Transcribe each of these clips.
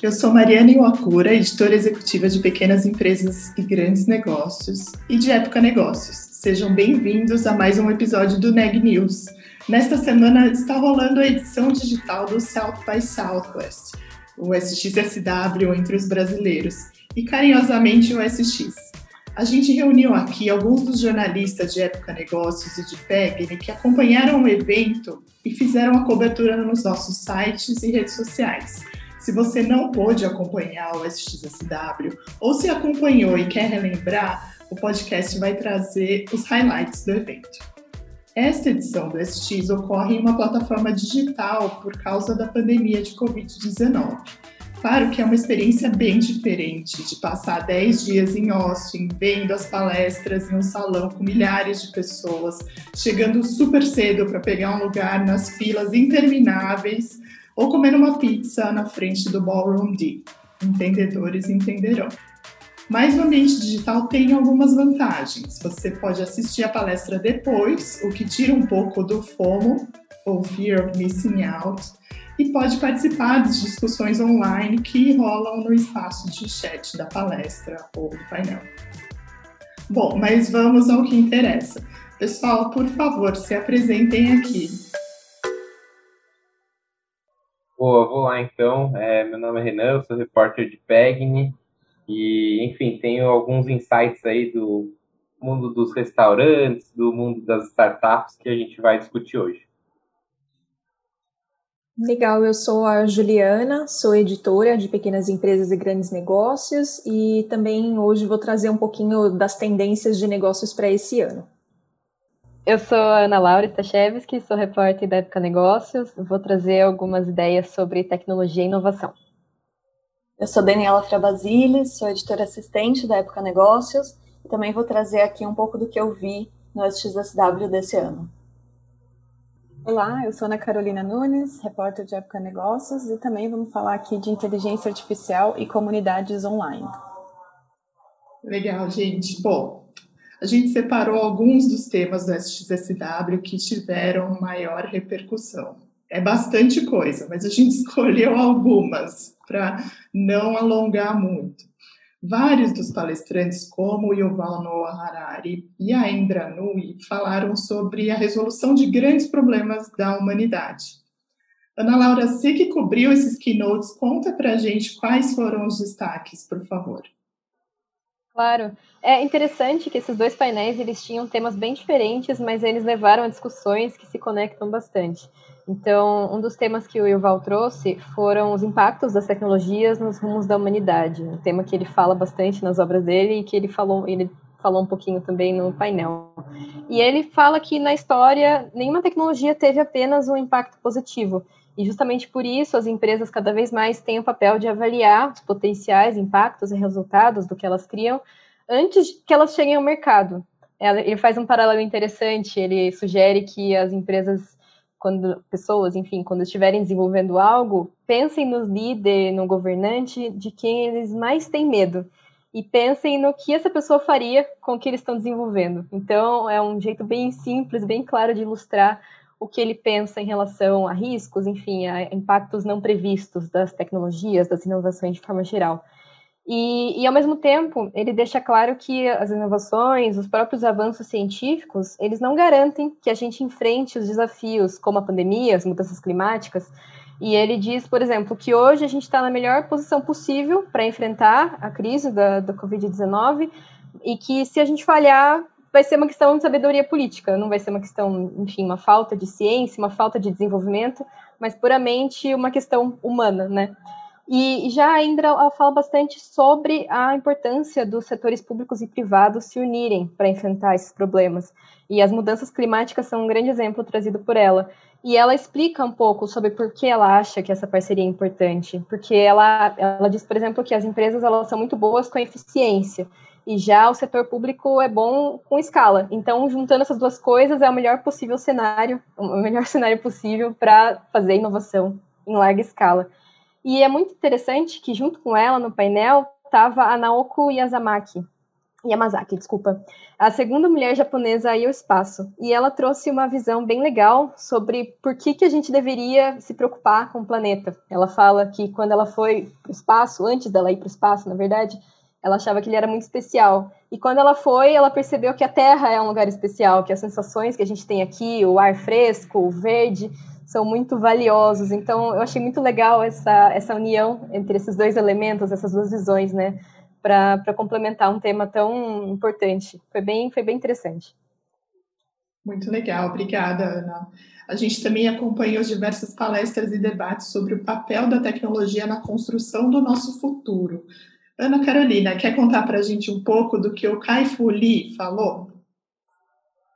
Eu sou Mariana Iwakura, editora executiva de pequenas empresas e grandes negócios e de Época Negócios. Sejam bem-vindos a mais um episódio do Neg News. Nesta semana está rolando a edição digital do South by Southwest, o SXSW entre os brasileiros, e carinhosamente o SX. A gente reuniu aqui alguns dos jornalistas de Época Negócios e de Pegni que acompanharam o evento e fizeram a cobertura nos nossos sites e redes sociais. Se você não pôde acompanhar o SXSW ou se acompanhou e quer relembrar, o podcast vai trazer os highlights do evento. Esta edição do SX ocorre em uma plataforma digital por causa da pandemia de Covid-19. Claro que é uma experiência bem diferente de passar 10 dias em Austin, vendo as palestras em um salão com milhares de pessoas, chegando super cedo para pegar um lugar nas filas intermináveis ou comendo uma pizza na frente do Ballroom D. Entendedores entenderão. Mas o ambiente digital tem algumas vantagens. Você pode assistir a palestra depois, o que tira um pouco do FOMO, ou Fear of Missing Out, e pode participar das discussões online que rolam no espaço de chat da palestra ou do painel. Bom, mas vamos ao que interessa. Pessoal, por favor, se apresentem aqui. Boa, vou lá então. É, meu nome é Renan, sou repórter de PEGNI, e, enfim, tenho alguns insights aí do mundo dos restaurantes, do mundo das startups que a gente vai discutir hoje. Legal, eu sou a Juliana, sou editora de pequenas empresas e grandes negócios e também hoje vou trazer um pouquinho das tendências de negócios para esse ano. Eu sou a Ana Laura Tachevski, sou repórter da Época Negócios, vou trazer algumas ideias sobre tecnologia e inovação. Eu sou Daniela Frabasile, sou editora assistente da Época Negócios e também vou trazer aqui um pouco do que eu vi no SXSW desse ano. Olá, eu sou Ana Carolina Nunes, repórter de Época Negócios e também vamos falar aqui de inteligência artificial e comunidades online. Legal, gente. Bom, a gente separou alguns dos temas do SXSW que tiveram maior repercussão é bastante coisa, mas a gente escolheu algumas para não alongar muito. Vários dos palestrantes, como Yuval Noah Harari e a Indra Nui, falaram sobre a resolução de grandes problemas da humanidade. Ana Laura, você que cobriu esses keynotes, conta para a gente quais foram os destaques, por favor. Claro. É interessante que esses dois painéis eles tinham temas bem diferentes, mas eles levaram a discussões que se conectam bastante. Então, um dos temas que o Yuval trouxe foram os impactos das tecnologias nos rumos da humanidade, um tema que ele fala bastante nas obras dele e que ele falou, ele falou um pouquinho também no painel. E ele fala que na história nenhuma tecnologia teve apenas um impacto positivo. E justamente por isso as empresas cada vez mais têm o papel de avaliar os potenciais impactos e resultados do que elas criam antes que elas cheguem ao mercado. Ele faz um paralelo interessante, ele sugere que as empresas quando pessoas, enfim, quando estiverem desenvolvendo algo, pensem no líder, no governante de quem eles mais têm medo e pensem no que essa pessoa faria com o que eles estão desenvolvendo. Então, é um jeito bem simples, bem claro de ilustrar o que ele pensa em relação a riscos, enfim, a impactos não previstos das tecnologias, das inovações de forma geral. E, e, ao mesmo tempo, ele deixa claro que as inovações, os próprios avanços científicos, eles não garantem que a gente enfrente os desafios como a pandemia, as mudanças climáticas. E ele diz, por exemplo, que hoje a gente está na melhor posição possível para enfrentar a crise da, da Covid-19 e que se a gente falhar, vai ser uma questão de sabedoria política, não vai ser uma questão, enfim, uma falta de ciência, uma falta de desenvolvimento, mas puramente uma questão humana, né? E já a Indra fala bastante sobre a importância dos setores públicos e privados se unirem para enfrentar esses problemas. E as mudanças climáticas são um grande exemplo trazido por ela. E ela explica um pouco sobre por que ela acha que essa parceria é importante. Porque ela, ela diz, por exemplo, que as empresas elas são muito boas com a eficiência. E já o setor público é bom com escala. Então, juntando essas duas coisas, é o melhor possível cenário, o melhor cenário possível para fazer inovação em larga escala. E é muito interessante que, junto com ela, no painel, estava a Naoko Yazamaki, Yamazaki, desculpa, a segunda mulher japonesa a ir ao espaço. E ela trouxe uma visão bem legal sobre por que, que a gente deveria se preocupar com o planeta. Ela fala que quando ela foi para o espaço, antes dela ir para o espaço, na verdade, ela achava que ele era muito especial. E quando ela foi, ela percebeu que a Terra é um lugar especial, que as sensações que a gente tem aqui, o ar fresco, o verde, são muito valiosos. Então, eu achei muito legal essa, essa união entre esses dois elementos, essas duas visões, né? para complementar um tema tão importante. Foi bem, foi bem interessante. Muito legal, obrigada, Ana. A gente também acompanhou diversas palestras e debates sobre o papel da tecnologia na construção do nosso futuro. Ana Carolina, quer contar para a gente um pouco do que o Kai Fu Lee falou?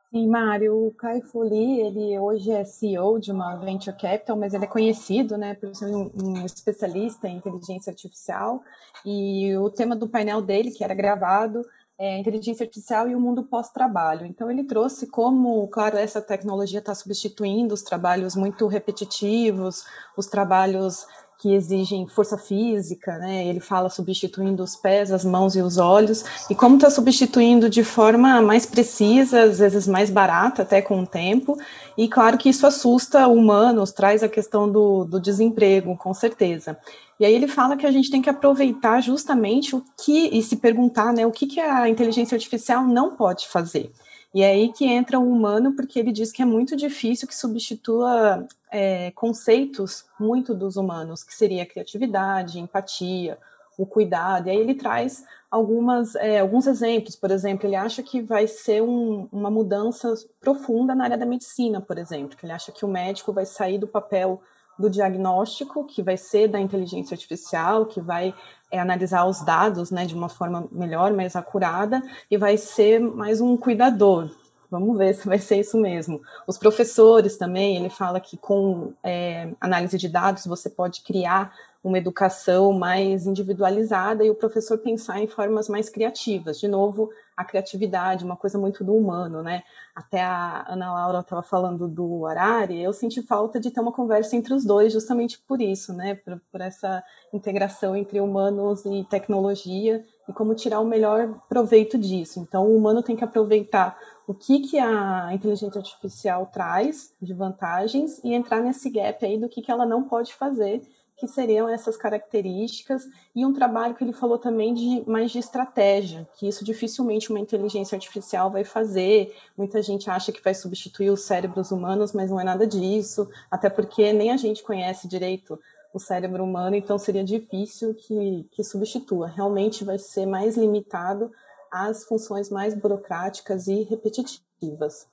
Sim, Mário, o Kai Fu Lee, ele hoje é CEO de uma venture capital, mas ele é conhecido, né, por ser um, um, especialista em inteligência artificial. E o tema do painel dele, que era gravado, é inteligência artificial e o mundo pós-trabalho. Então ele trouxe como, claro, essa tecnologia está substituindo os trabalhos muito repetitivos, os trabalhos que exigem força física, né? Ele fala substituindo os pés, as mãos e os olhos, e como está substituindo de forma mais precisa, às vezes mais barata, até com o tempo, e claro que isso assusta humanos, traz a questão do, do desemprego, com certeza. E aí ele fala que a gente tem que aproveitar justamente o que, e se perguntar, né, o que, que a inteligência artificial não pode fazer. E é aí que entra o humano, porque ele diz que é muito difícil que substitua é, conceitos muito dos humanos, que seria a criatividade, empatia, o cuidado. E aí ele traz algumas, é, alguns exemplos. Por exemplo, ele acha que vai ser um, uma mudança profunda na área da medicina, por exemplo. Que ele acha que o médico vai sair do papel do diagnóstico, que vai ser da inteligência artificial, que vai é, analisar os dados né, de uma forma melhor, mais acurada, e vai ser mais um cuidador. Vamos ver se vai ser isso mesmo. Os professores também, ele fala que com é, análise de dados você pode criar uma educação mais individualizada e o professor pensar em formas mais criativas. De novo, a criatividade, uma coisa muito do humano, né? Até a Ana Laura estava falando do Arari, eu senti falta de ter uma conversa entre os dois, justamente por isso, né? Por, por essa integração entre humanos e tecnologia e como tirar o melhor proveito disso. Então, o humano tem que aproveitar o que, que a inteligência artificial traz de vantagens e entrar nesse gap aí do que, que ela não pode fazer que seriam essas características e um trabalho que ele falou também de mais de estratégia, que isso dificilmente uma inteligência artificial vai fazer. Muita gente acha que vai substituir os cérebros humanos, mas não é nada disso, até porque nem a gente conhece direito o cérebro humano, então seria difícil que, que substitua. Realmente vai ser mais limitado às funções mais burocráticas e repetitivas.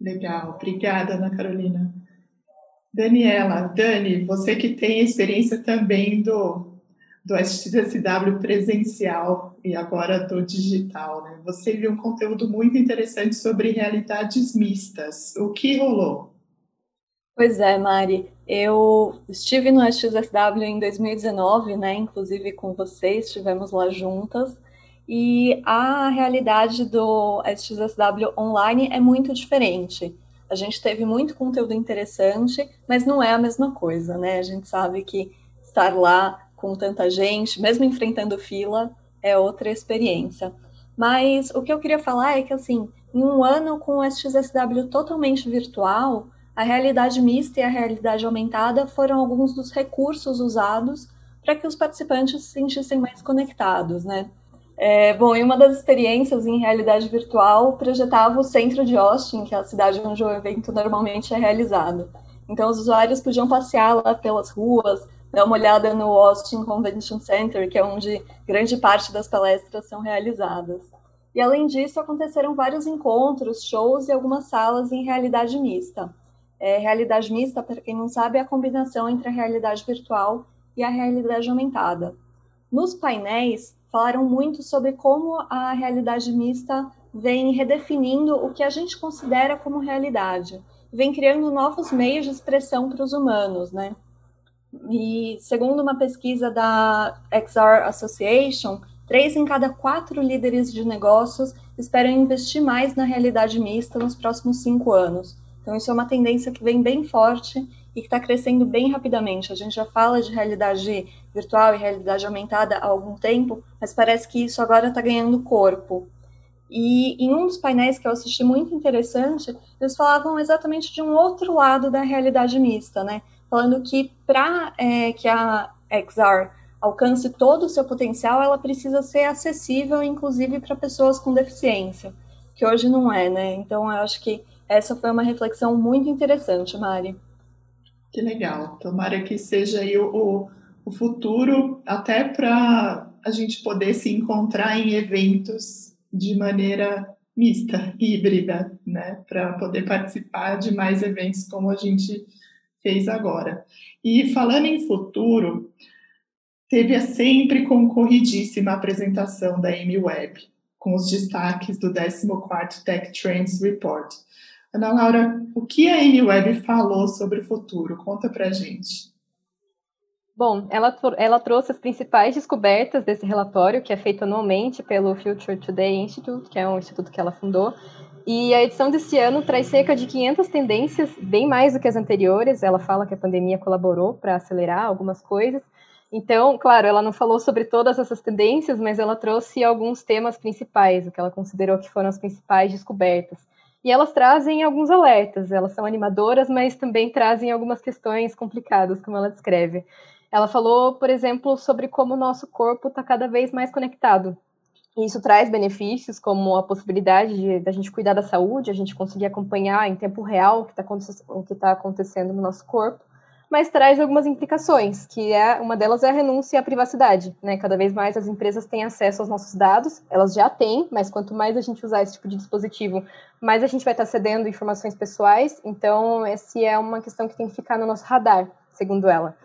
Legal, obrigada, Ana Carolina. Daniela, Dani, você que tem experiência também do, do SXSW presencial e agora do digital, né? Você viu um conteúdo muito interessante sobre realidades mistas. O que rolou? Pois é, Mari. Eu estive no SXSW em 2019, né? Inclusive com vocês, estivemos lá juntas. E a realidade do SXSW online é muito diferente. A gente teve muito conteúdo interessante, mas não é a mesma coisa, né? A gente sabe que estar lá com tanta gente, mesmo enfrentando fila, é outra experiência. Mas o que eu queria falar é que, assim, em um ano com o SXSW totalmente virtual, a realidade mista e a realidade aumentada foram alguns dos recursos usados para que os participantes se sentissem mais conectados, né? É, bom, em uma das experiências em realidade virtual, projetava o centro de Austin, que é a cidade onde o evento normalmente é realizado. Então, os usuários podiam passear lá pelas ruas, dar uma olhada no Austin Convention Center, que é onde grande parte das palestras são realizadas. E, além disso, aconteceram vários encontros, shows e algumas salas em realidade mista. É, realidade mista, para quem não sabe, é a combinação entre a realidade virtual e a realidade aumentada. Nos painéis, falaram muito sobre como a realidade mista vem redefinindo o que a gente considera como realidade, vem criando novos meios de expressão para os humanos, né? E segundo uma pesquisa da XR Association, três em cada quatro líderes de negócios esperam investir mais na realidade mista nos próximos cinco anos. Então, isso é uma tendência que vem bem forte e que está crescendo bem rapidamente. A gente já fala de realidade virtual e realidade aumentada há algum tempo, mas parece que isso agora está ganhando corpo. E em um dos painéis que eu assisti muito interessante, eles falavam exatamente de um outro lado da realidade mista, né? Falando que para é, que a XR alcance todo o seu potencial, ela precisa ser acessível, inclusive para pessoas com deficiência, que hoje não é, né? Então, eu acho que essa foi uma reflexão muito interessante, Mari. Que legal. Tomara que seja aí o, o futuro, até para a gente poder se encontrar em eventos de maneira mista, híbrida, né? Para poder participar de mais eventos como a gente fez agora. E falando em futuro, teve a sempre concorridíssima apresentação da Amy Webb, com os destaques do 14º Tech Trends Report. Ana Laura, o que a Amy Webb falou sobre o futuro? Conta pra gente. Bom, ela, ela trouxe as principais descobertas desse relatório, que é feito anualmente pelo Future Today Institute, que é um instituto que ela fundou, e a edição desse ano traz cerca de 500 tendências, bem mais do que as anteriores. Ela fala que a pandemia colaborou para acelerar algumas coisas, então, claro, ela não falou sobre todas essas tendências, mas ela trouxe alguns temas principais, o que ela considerou que foram as principais descobertas. E elas trazem alguns alertas, elas são animadoras, mas também trazem algumas questões complicadas, como ela descreve. Ela falou, por exemplo, sobre como o nosso corpo está cada vez mais conectado. E isso traz benefícios, como a possibilidade de, de, a gente cuidar da saúde, a gente conseguir acompanhar em tempo real o que está tá acontecendo no nosso corpo mas traz algumas implicações, que é uma delas é a renúncia à privacidade, né? Cada vez mais as empresas têm acesso aos nossos dados, elas já têm, mas quanto mais a gente usar esse tipo de dispositivo, mais a gente vai estar cedendo informações pessoais. Então, essa é uma questão que tem que ficar no nosso radar, segundo ela.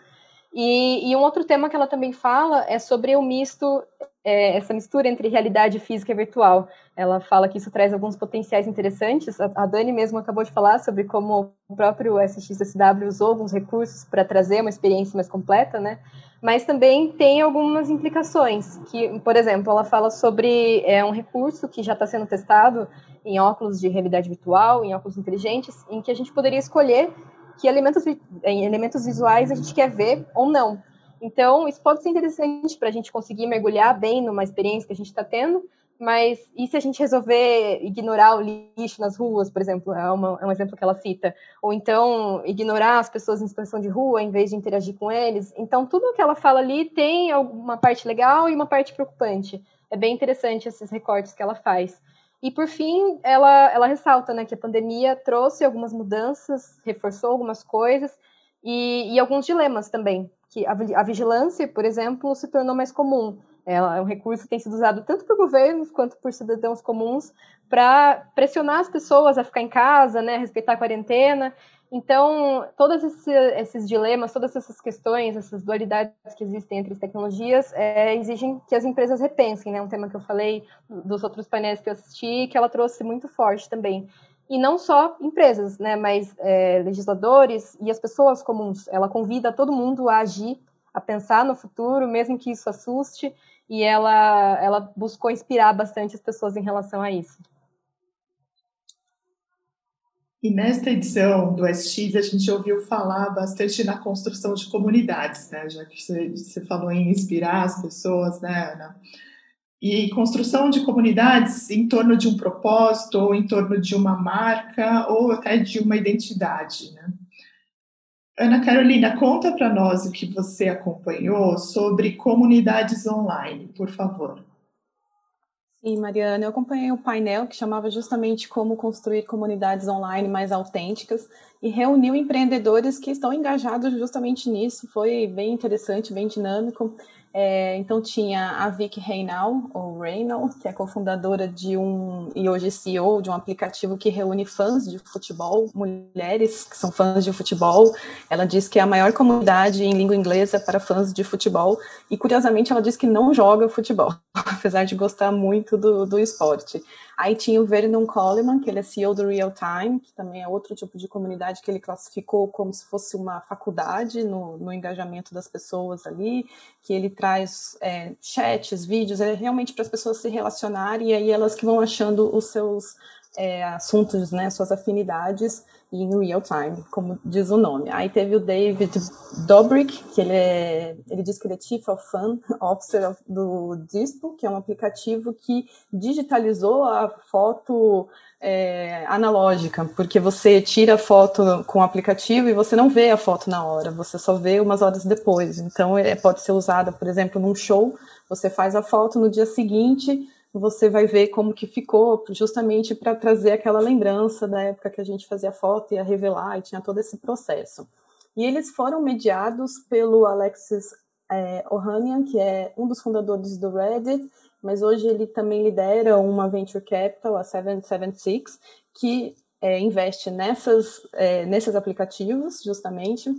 E, e um outro tema que ela também fala é sobre o misto é, essa mistura entre realidade física e virtual. Ela fala que isso traz alguns potenciais interessantes. A, a Dani mesmo acabou de falar sobre como o próprio SXSW usou alguns recursos para trazer uma experiência mais completa, né? Mas também tem algumas implicações, que, por exemplo, ela fala sobre é, um recurso que já está sendo testado em óculos de realidade virtual, em óculos inteligentes, em que a gente poderia escolher que elementos, elementos visuais a gente quer ver ou não. Então, isso pode ser interessante para a gente conseguir mergulhar bem numa experiência que a gente está tendo, mas e se a gente resolver ignorar o lixo nas ruas, por exemplo, é, uma, é, um exemplo que ela cita, ou então ignorar as pessoas em situação de rua em vez de interagir com eles. Então, tudo que ela fala ali tem uma parte legal e uma parte preocupante. É bem interessante esses recortes que ela faz. E, por fim, ela, ela ressalta né, que a pandemia trouxe algumas mudanças, reforçou algumas coisas e, e alguns dilemas também que a, vigilância, por exemplo, se tornou mais comum. É um recurso que tem sido usado tanto por governos quanto por cidadãos comuns para pressionar as pessoas a ficar em casa, né, a respeitar a quarentena. Então, todos esses, dilemas, todas essas questões, essas dualidades que existem entre as tecnologias, é, exigem que as empresas repensem, né? Um tema que eu falei dos outros painéis que eu assisti, que ela trouxe muito forte também e não só empresas, né, mas é, legisladores e as pessoas comuns. Ela convida todo mundo a agir, a pensar no futuro, mesmo que isso assuste, e ela, ela buscou inspirar bastante as pessoas em relação a isso. E nesta edição do SX, a gente ouviu falar bastante na construção de comunidades, né? Já que você, você falou em inspirar as pessoas, né, Ana? e construção de comunidades em torno de um propósito, ou em torno de uma marca, ou até de uma identidade. Né? Ana Carolina, conta para nós o que você acompanhou sobre comunidades online, por favor. Sim, Mariana, eu acompanhei um painel que chamava justamente como construir comunidades online mais autênticas e reuniu empreendedores que estão engajados justamente nisso. Foi bem interessante, bem dinâmico. É, então tinha a Vicky Reinal, ou Reynal, que é cofundadora de um e hoje CEO de um aplicativo que reúne fãs de futebol, mulheres que são fãs de futebol. Ela diz que é a maior comunidade em língua inglesa para fãs de futebol e curiosamente ela diz que não joga futebol, apesar de gostar muito do, do esporte. Aí tinha o Vernon Coleman, que ele é CEO do Real Time, que também é outro tipo de comunidade que ele classificou como se fosse uma faculdade no, no engajamento das pessoas ali, que ele traz é, chats, vídeos, é realmente para as pessoas se relacionarem e aí elas que vão achando os seus é, assuntos, né, suas afinidades em real time, como diz o nome. Aí teve o David Dobrik, que ele é, ele diz que ele é Chief of Fun Officer do Dispo, que é um aplicativo que digitalizou a foto é, analógica, porque você tira a foto com o aplicativo e você não vê a foto na hora, você só vê umas horas depois. Então, é, pode ser usada, por exemplo, num show, você faz a foto no dia seguinte, você vai ver como que ficou, justamente para trazer aquela lembrança da época que a gente fazia foto, ia revelar, e tinha todo esse processo. E eles foram mediados pelo Alexis é, Ohanian, que é um dos fundadores do Reddit, mas hoje ele também lidera uma venture capital, a 776, que é, investe nessas, é, nesses aplicativos, justamente,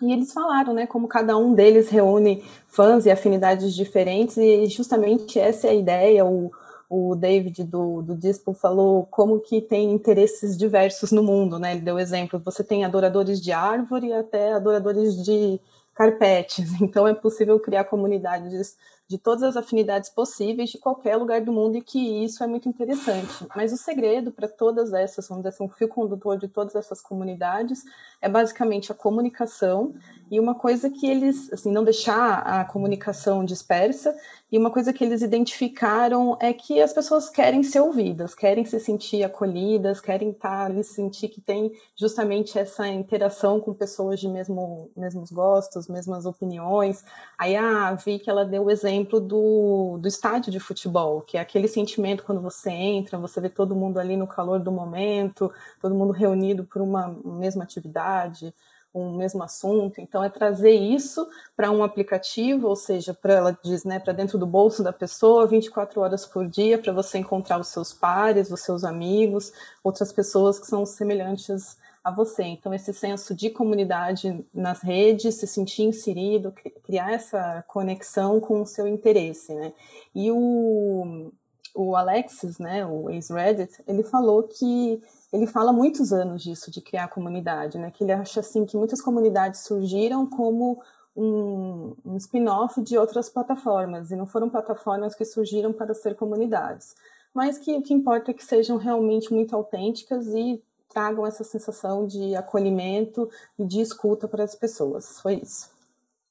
e eles falaram, né, como cada um deles reúne fãs e afinidades diferentes, e justamente essa é a ideia. O, o David do, do Dispo falou como que tem interesses diversos no mundo, né? Ele deu exemplo, você tem adoradores de árvore até adoradores de carpetes, então é possível criar comunidades de todas as afinidades possíveis de qualquer lugar do mundo e que isso é muito interessante. Mas o segredo para todas essas, vamos dizer assim, um fio condutor de todas essas comunidades é basicamente a comunicação e uma coisa que eles, assim, não deixar a comunicação dispersa e uma coisa que eles identificaram é que as pessoas querem ser ouvidas, querem se sentir acolhidas, querem estar ali, sentir que tem justamente essa interação com pessoas de mesmo, mesmos gostos, mesmas opiniões. Aí a Vi que ela deu o exemplo do, do estádio de futebol, que é aquele sentimento quando você entra, você vê todo mundo ali no calor do momento, todo mundo reunido por uma mesma atividade um mesmo assunto. Então, é trazer isso para um aplicativo, ou seja, para ela diz, né, para dentro do bolso da pessoa, 24 horas por dia, para você encontrar os seus pares, os seus amigos, outras pessoas que são semelhantes a você. Então, esse senso de comunidade nas redes, se sentir inserido, criar essa conexão com o seu interesse, né? E o, o Alexis, né, o ex-Reddit, ele falou que ele fala muitos anos disso, de criar comunidade, né? Que ele acha assim que muitas comunidades surgiram como um, um spin-off de outras plataformas, e não foram plataformas que surgiram para ser comunidades. Mas que o que importa é que sejam realmente muito autênticas e tragam essa sensação de acolhimento e de escuta para as pessoas. Foi isso.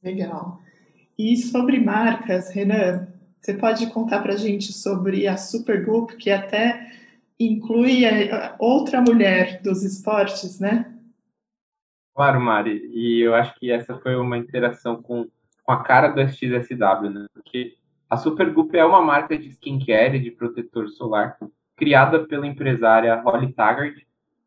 Legal. E sobre marcas, Renan, você pode contar para a gente sobre a Supergroup, que até inclui outra mulher dos esportes, né? Claro, Mari. E eu acho que essa foi uma interação com, com a cara do SXSW, né? Porque a Supergroup é uma marca de skincare de protetor solar criada pela empresária Holly Taggart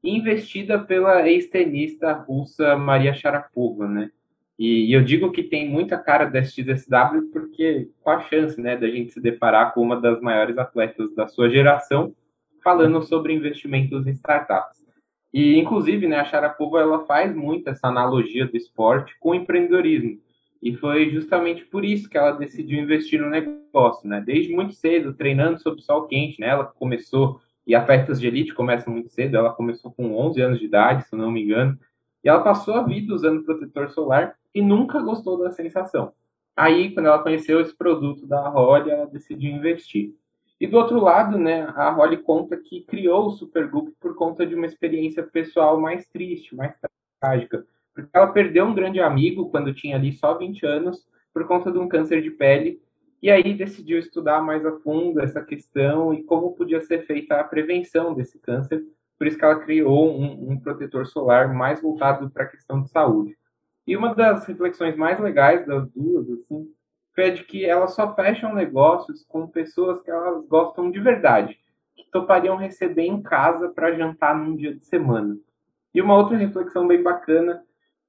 e investida pela ex-tenista russa Maria Sharapova, né? E, e, eu digo que tem muita cara da SXSW porque qual a chance, né, da gente se deparar com uma das maiores atletas da sua geração falando sobre investimentos em startups. E, inclusive, né, a Sharapova ela faz muito essa analogia do esporte com o empreendedorismo. E foi justamente por isso que ela decidiu investir no negócio, né? Desde muito cedo, treinando sob sol quente, né? Ela começou, e atletas de elite começam muito cedo, ela começou com 11 anos de idade, se não me engano, e ela passou a vida usando protetor solar e nunca gostou da sensação. Aí, quando ela conheceu esse produto da Holly, ela decidiu investir. E do outro lado, né, a Holly conta que criou o Supergroup por conta de uma experiência pessoal mais triste, mais trágica. Porque ela perdeu um grande amigo quando tinha ali só 20 anos, por conta de um câncer de pele, e aí decidiu estudar mais a fundo essa questão e como podia ser feita a prevenção desse câncer. Por isso que ela criou um, um protetor solar mais voltado para a questão de saúde. E uma das reflexões mais legais das duas, assim, foi de que elas só fecham negócios com pessoas que elas gostam de verdade, que topariam receber em casa para jantar num dia de semana. E uma outra reflexão bem bacana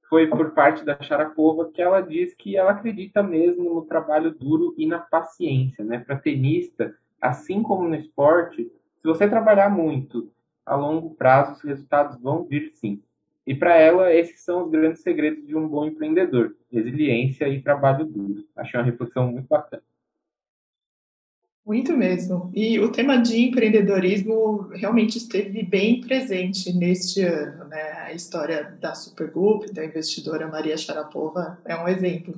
foi por parte da Sharapova, que ela diz que ela acredita mesmo no trabalho duro e na paciência, né? Para tenista, assim como no esporte, se você trabalhar muito, a longo prazo os resultados vão vir sim. E para ela, esses são os grandes segredos de um bom empreendedor: resiliência e trabalho duro. Achei uma reflexão muito bacana. Muito mesmo. E o tema de empreendedorismo realmente esteve bem presente neste ano. Né? A história da Supergroup, da investidora Maria Sharapova, é um exemplo.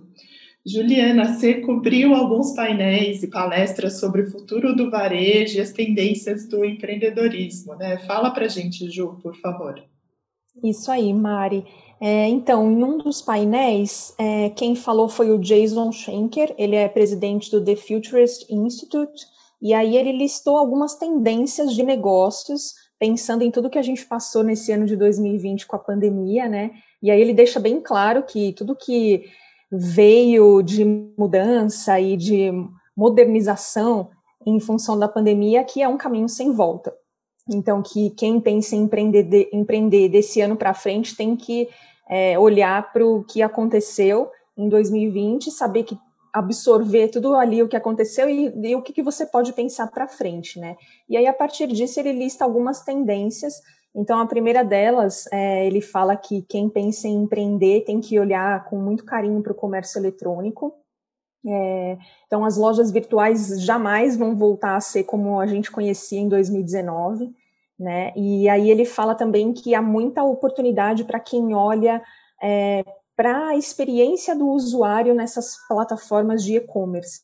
Juliana, você cobriu alguns painéis e palestras sobre o futuro do varejo e as tendências do empreendedorismo. Né? Fala para gente, Ju, por favor. Isso aí, Mari. É, então, em um dos painéis, é, quem falou foi o Jason Schenker, ele é presidente do The Futurist Institute, e aí ele listou algumas tendências de negócios, pensando em tudo que a gente passou nesse ano de 2020 com a pandemia, né? E aí ele deixa bem claro que tudo que veio de mudança e de modernização em função da pandemia, que é um caminho sem volta. Então, que quem pensa em empreender, de, empreender desse ano para frente tem que é, olhar para o que aconteceu em 2020, saber que absorver tudo ali o que aconteceu e, e o que, que você pode pensar para frente, né? E aí, a partir disso, ele lista algumas tendências. Então, a primeira delas, é, ele fala que quem pensa em empreender tem que olhar com muito carinho para o comércio eletrônico. É, então, as lojas virtuais jamais vão voltar a ser como a gente conhecia em 2019 né? E aí ele fala também que há muita oportunidade para quem olha é, para a experiência do usuário nessas plataformas de e-commerce.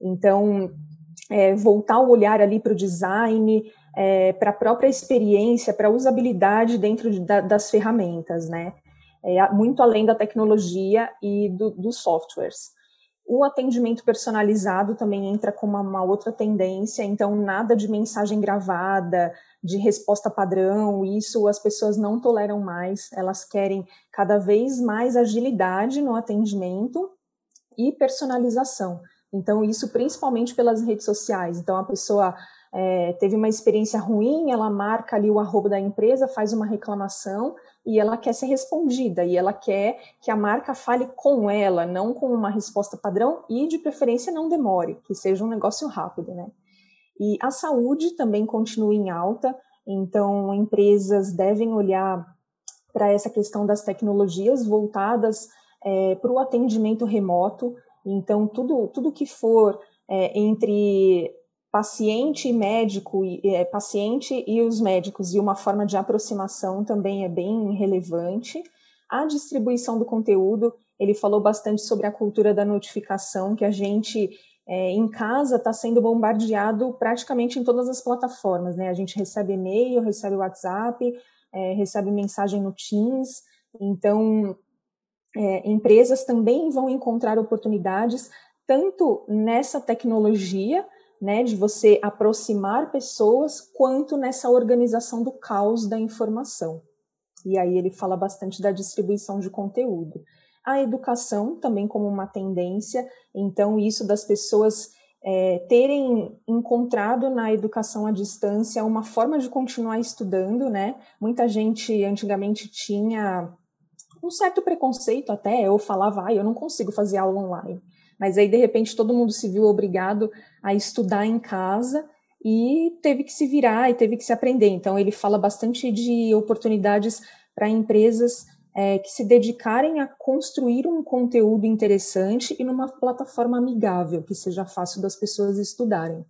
Então, é, voltar o olhar ali para o design, é, para a própria experiência, para a usabilidade dentro de, da, das ferramentas, né? É, muito além da tecnologia e do, dos softwares. O atendimento personalizado também entra como uma, outra tendência, então nada de mensagem gravada, de resposta padrão, isso as pessoas não toleram mais, elas querem cada vez mais agilidade no atendimento e personalização. Então, isso principalmente pelas redes sociais. Então, a pessoa é, teve uma experiência ruim, ela marca ali o arroba da empresa, faz uma reclamação e ela quer ser respondida, e ela quer que a marca fale com ela, não com uma resposta padrão e, de preferência, não demore, que seja um negócio rápido, né? E a saúde também continua em alta, então empresas devem olhar para essa questão das tecnologias voltadas é, para o atendimento remoto. Então, tudo, tudo que for é, entre paciente e médico, é, paciente e os médicos, e uma forma de aproximação também é bem relevante. A distribuição do conteúdo, ele falou bastante sobre a cultura da notificação, que a gente é, em casa está sendo bombardeado praticamente em todas as plataformas, né? A gente recebe e-mail, recebe WhatsApp, é, recebe mensagem no Teams, então é, empresas também vão encontrar oportunidades tanto nessa tecnologia, né, de você aproximar pessoas, quanto nessa organização do caos da informação. E aí ele fala bastante da distribuição de conteúdo a educação também como uma tendência, então isso das pessoas é, terem encontrado na educação à distância uma forma de continuar estudando, né? Muita gente antigamente tinha um certo preconceito até, ou falava, ah, eu não consigo fazer aula online. Mas aí, de repente, todo mundo se viu obrigado a estudar em casa e teve que se virar e teve que se aprender. Então, ele fala bastante de oportunidades para empresas é, que se dedicarem a construir um conteúdo interessante e numa plataforma amigável, que seja fácil das pessoas estudarem.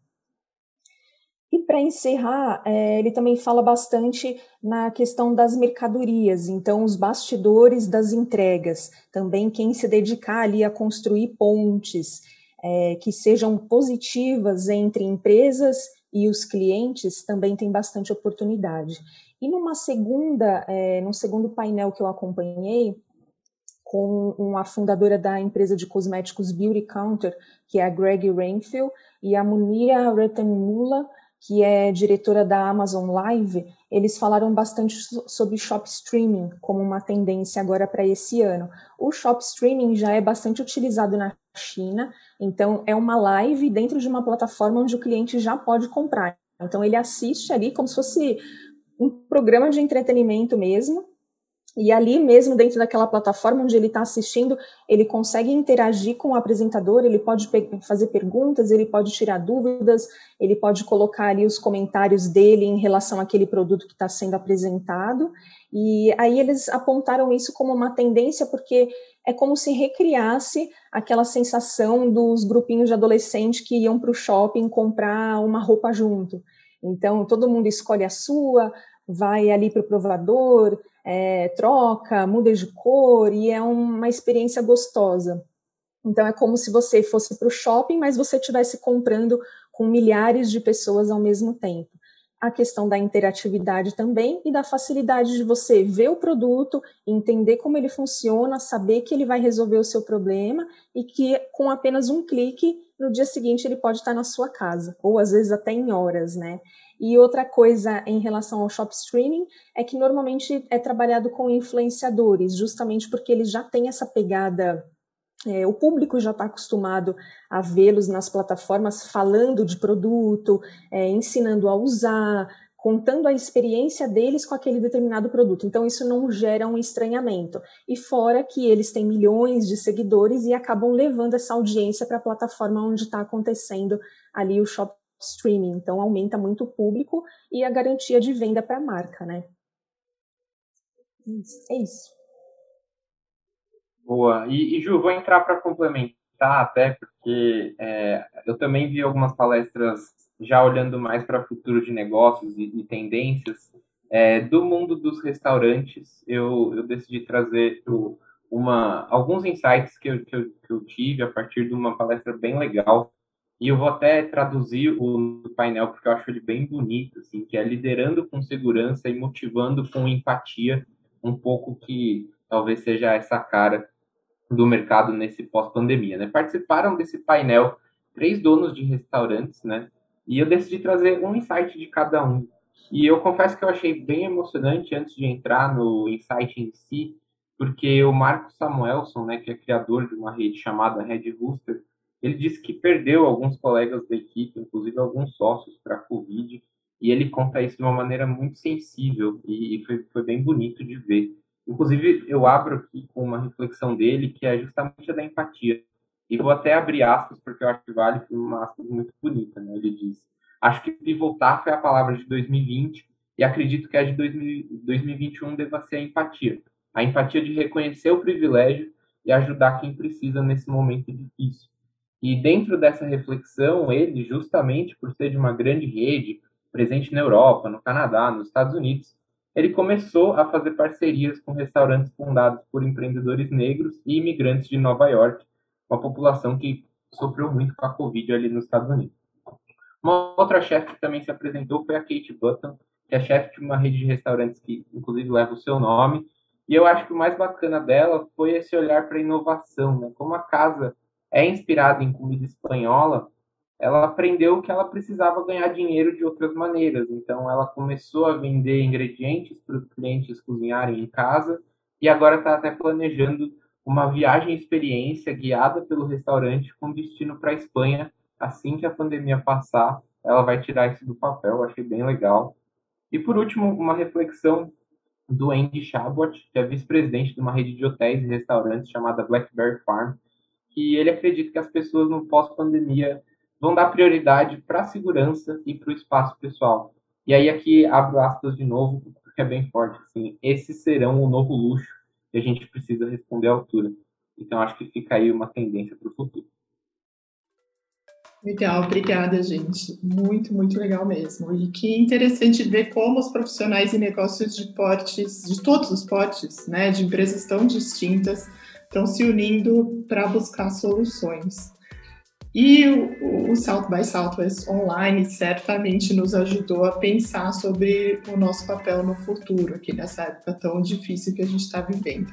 E para encerrar, é, ele também fala bastante na questão das mercadorias, então os bastidores das entregas, também quem se dedicar ali a construir pontes é, que sejam positivas entre empresas e os clientes também tem bastante oportunidade. E numa segunda, é, num segundo painel que eu acompanhei, com uma fundadora da empresa de cosméticos Beauty Counter, que é a Greg Rainfield, e a Munira Ratanmula, que é diretora da Amazon Live, eles falaram bastante sobre shop streaming como uma tendência agora para esse ano. O shop streaming já é bastante utilizado na China, então é uma live dentro de uma plataforma onde o cliente já pode comprar. Então ele assiste ali como se fosse um programa de entretenimento mesmo, E ali mesmo dentro daquela plataforma onde ele está assistindo, ele consegue interagir com o apresentador, ele pode fazer perguntas, ele pode tirar dúvidas, ele pode colocar ali os comentários dele em relação àquele produto que está sendo apresentado. E aí eles apontaram isso como uma tendência porque é como se recriasse aquela sensação dos grupinhos de adolescente que iam para o shopping comprar uma roupa junto. Então todo mundo escolhe a sua, vai ali para o provador, é, troca, muda de cor e é uma experiência gostosa. Então é como se você fosse para o shopping, mas você estivesse comprando com milhares de pessoas ao mesmo tempo. A questão da interatividade também e da facilidade de você ver o produto, entender como ele funciona, saber que ele vai resolver o seu problema e que com apenas um clique, no dia seguinte ele pode estar na sua casa, ou às vezes até em horas, né? E outra coisa em relação ao shop streaming é que normalmente é trabalhado com influenciadores, justamente porque eles já têm essa pegada. É, o público já está acostumado a vê-los nas plataformas falando de produto, é, ensinando a usar, contando a experiência deles com aquele determinado produto. Então, isso não gera um estranhamento. E fora que eles têm milhões de seguidores e acabam levando essa audiência para a plataforma onde está acontecendo ali o shop streaming, então aumenta muito o público e a garantia de venda para a marca, né? É isso. Boa. E, e Ju, vou entrar para complementar até, porque é, eu também vi algumas palestras já olhando mais para futuro de negócios e, e tendências é, do mundo dos restaurantes. Eu, eu decidi trazer o, uma, alguns insights que eu, que, eu, que eu tive a partir de uma palestra bem legal e eu vou até traduzir o painel porque eu acho ele bem bonito, assim, que é liderando com segurança e motivando com empatia, um pouco que talvez seja essa cara do mercado nesse pós-pandemia, né? Participaram desse painel três donos de restaurantes, né? E eu decidi trazer um insight de cada um. E eu confesso que eu achei bem emocionante antes de entrar no insight em si, porque o Marco Samuelson, né, que é criador de uma rede chamada Red Rooster, ele disse que perdeu alguns colegas da equipe, inclusive alguns sócios, para a Covid, e ele conta isso de uma maneira muito sensível e foi, foi bem bonito de ver. Inclusive, eu abro aqui com uma reflexão dele, que é justamente a da empatia. E vou até abrir aspas, porque eu acho que vale uma aspas muito bonita. Né? Ele diz: Acho que pivotar foi a palavra de 2020 e acredito que a de 2021 deva ser a empatia. A empatia de reconhecer o privilégio e ajudar quem precisa nesse momento difícil. E dentro dessa reflexão, ele, justamente por ser de uma grande rede, presente na Europa, no Canadá, nos Estados Unidos, ele começou a fazer parcerias com restaurantes fundados por empreendedores negros e imigrantes de Nova York, uma população que sofreu muito com a Covid ali nos Estados Unidos. Uma outra chefe que também se apresentou foi a Kate Button, que é chefe de uma rede de restaurantes que, inclusive, leva o seu nome. E eu acho que o mais bacana dela foi esse olhar para a inovação, né? Como a casa é inspirada em comida espanhola, ela aprendeu que ela precisava ganhar dinheiro de outras maneiras. Então, ela começou a vender ingredientes para os clientes cozinharem em casa e agora está até planejando uma viagem experiência guiada pelo restaurante com destino para a Espanha. Assim que a pandemia passar, ela vai tirar isso do papel. Achei bem legal. E por último, uma reflexão do Andy Chabot, que é vice-presidente de uma rede de hotéis e restaurantes chamada Blackberry Farm, que ele acredita que as pessoas no pós-pandemia vão dar prioridade para a segurança e para o espaço pessoal. E aí aqui abro aspas de novo, porque é bem forte, assim, esses serão o novo luxo que a gente precisa responder à altura. Então acho que fica aí uma tendência para o futuro. Legal, obrigada, gente. Muito, muito legal mesmo. E que interessante ver como os profissionais e negócios de portes, de todos os portes, né, de empresas tão distintas, estão se unindo para buscar soluções. E o, o South by Southwest Online certamente nos ajudou a pensar sobre o nosso papel no futuro, aqui nessa época tão difícil que a gente está vivendo.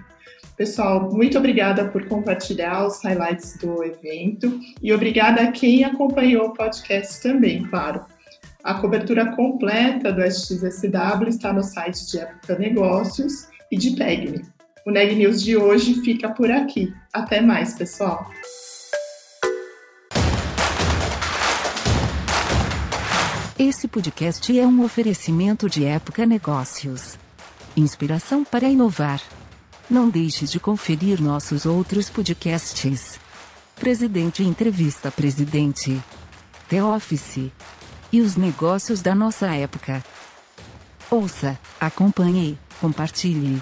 Pessoal, muito obrigada por compartilhar os highlights do evento e obrigada a quem acompanhou o podcast também, claro. A cobertura completa do SXSW está no site de Época Negócios e de PEGNI. O Neg News de hoje fica por aqui. Até mais, pessoal! Esse podcast é um oferecimento de Época Negócios. inspiração para inovar. Não deixe de conferir nossos outros podcasts. Presidente Entrevista Presidente. The Office. E os negócios da nossa época. Ouça, acompanhe, compartilhe.